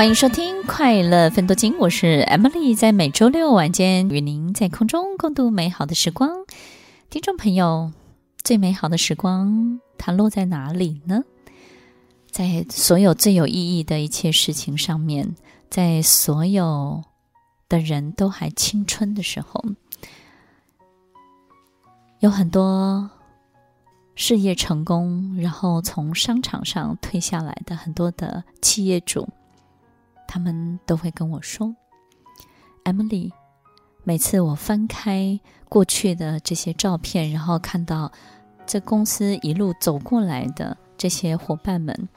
欢迎收听《快乐奋斗金》，我是 Emily，在每周六晚间与您在空中共度美好的时光。听众朋友，最美好的时光它落在哪里呢？在所有最有意义的一切事情上面，在所有的人都还青春的时候，有很多事业成功，然后从商场上退下来的很多的企业主。他们都会跟我说：“Emily，每次我翻开过去的这些照片，然后看到这公司一路走过来的这些伙伴们，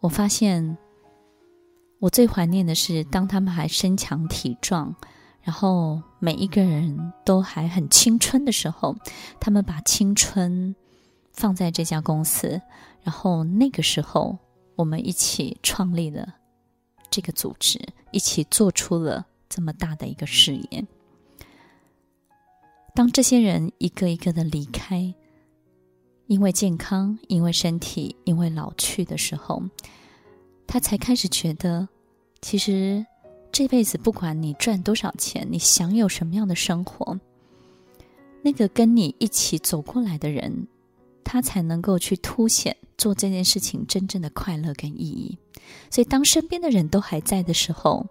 我发现我最怀念的是当他们还身强体壮，然后每一个人都还很青春的时候，他们把青春放在这家公司，然后那个时候我们一起创立了。”这个组织一起做出了这么大的一个事业。当这些人一个一个的离开，因为健康，因为身体，因为老去的时候，他才开始觉得，其实这辈子不管你赚多少钱，你享有什么样的生活，那个跟你一起走过来的人，他才能够去凸显做这件事情真正的快乐跟意义。所以，当身边的人都还在的时候，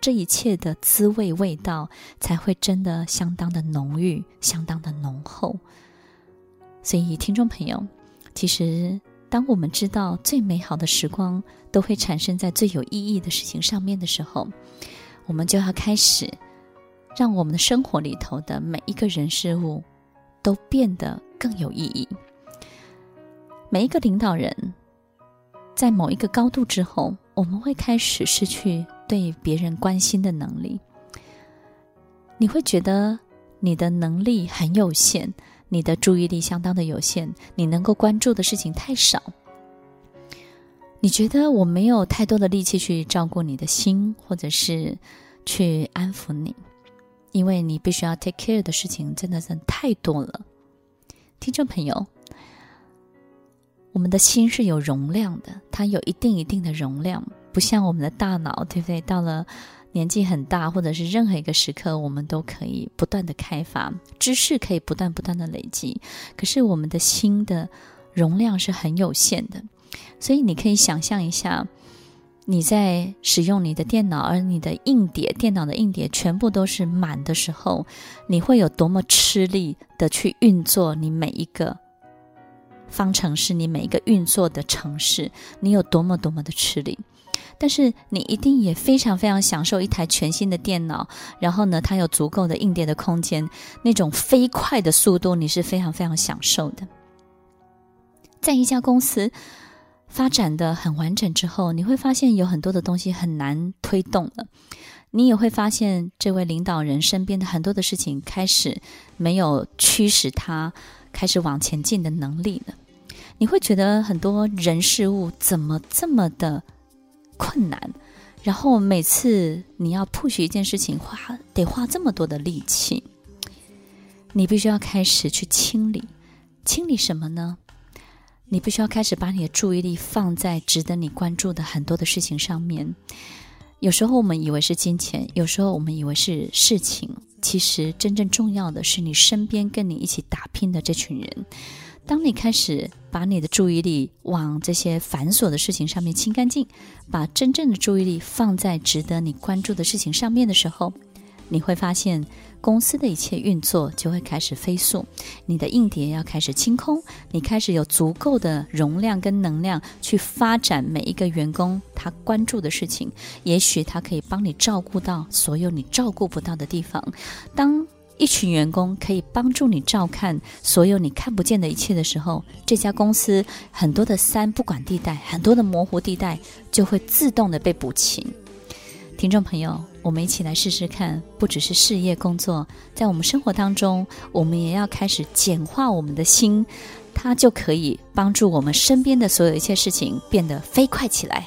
这一切的滋味味道才会真的相当的浓郁，相当的浓厚。所以，听众朋友，其实当我们知道最美好的时光都会产生在最有意义的事情上面的时候，我们就要开始让我们的生活里头的每一个人事物都变得更有意义。每一个领导人。在某一个高度之后，我们会开始失去对别人关心的能力。你会觉得你的能力很有限，你的注意力相当的有限，你能够关注的事情太少。你觉得我没有太多的力气去照顾你的心，或者是去安抚你，因为你必须要 take care 的事情真的是太多了。听众朋友。我们的心是有容量的，它有一定一定的容量，不像我们的大脑，对不对？到了年纪很大，或者是任何一个时刻，我们都可以不断的开发知识，可以不断不断的累积。可是我们的心的容量是很有限的，所以你可以想象一下，你在使用你的电脑，而你的硬碟，电脑的硬碟全部都是满的时候，你会有多么吃力的去运作你每一个。方程式，你每一个运作的城市，你有多么多么的吃力，但是你一定也非常非常享受一台全新的电脑，然后呢，它有足够的硬碟的空间，那种飞快的速度，你是非常非常享受的。在一家公司发展的很完整之后，你会发现有很多的东西很难推动了，你也会发现这位领导人身边的很多的事情开始没有驱使他开始往前进的能力了。你会觉得很多人事物怎么这么的困难？然后每次你要 push 一件事情，花得花这么多的力气，你必须要开始去清理，清理什么呢？你必须要开始把你的注意力放在值得你关注的很多的事情上面。有时候我们以为是金钱，有时候我们以为是事情，其实真正重要的是你身边跟你一起打拼的这群人。当你开始把你的注意力往这些繁琐的事情上面清干净，把真正的注意力放在值得你关注的事情上面的时候，你会发现公司的一切运作就会开始飞速，你的硬碟要开始清空，你开始有足够的容量跟能量去发展每一个员工他关注的事情，也许他可以帮你照顾到所有你照顾不到的地方。当一群员工可以帮助你照看所有你看不见的一切的时候，这家公司很多的三不管地带，很多的模糊地带就会自动的被补齐。听众朋友，我们一起来试试看，不只是事业工作，在我们生活当中，我们也要开始简化我们的心，它就可以帮助我们身边的所有一切事情变得飞快起来。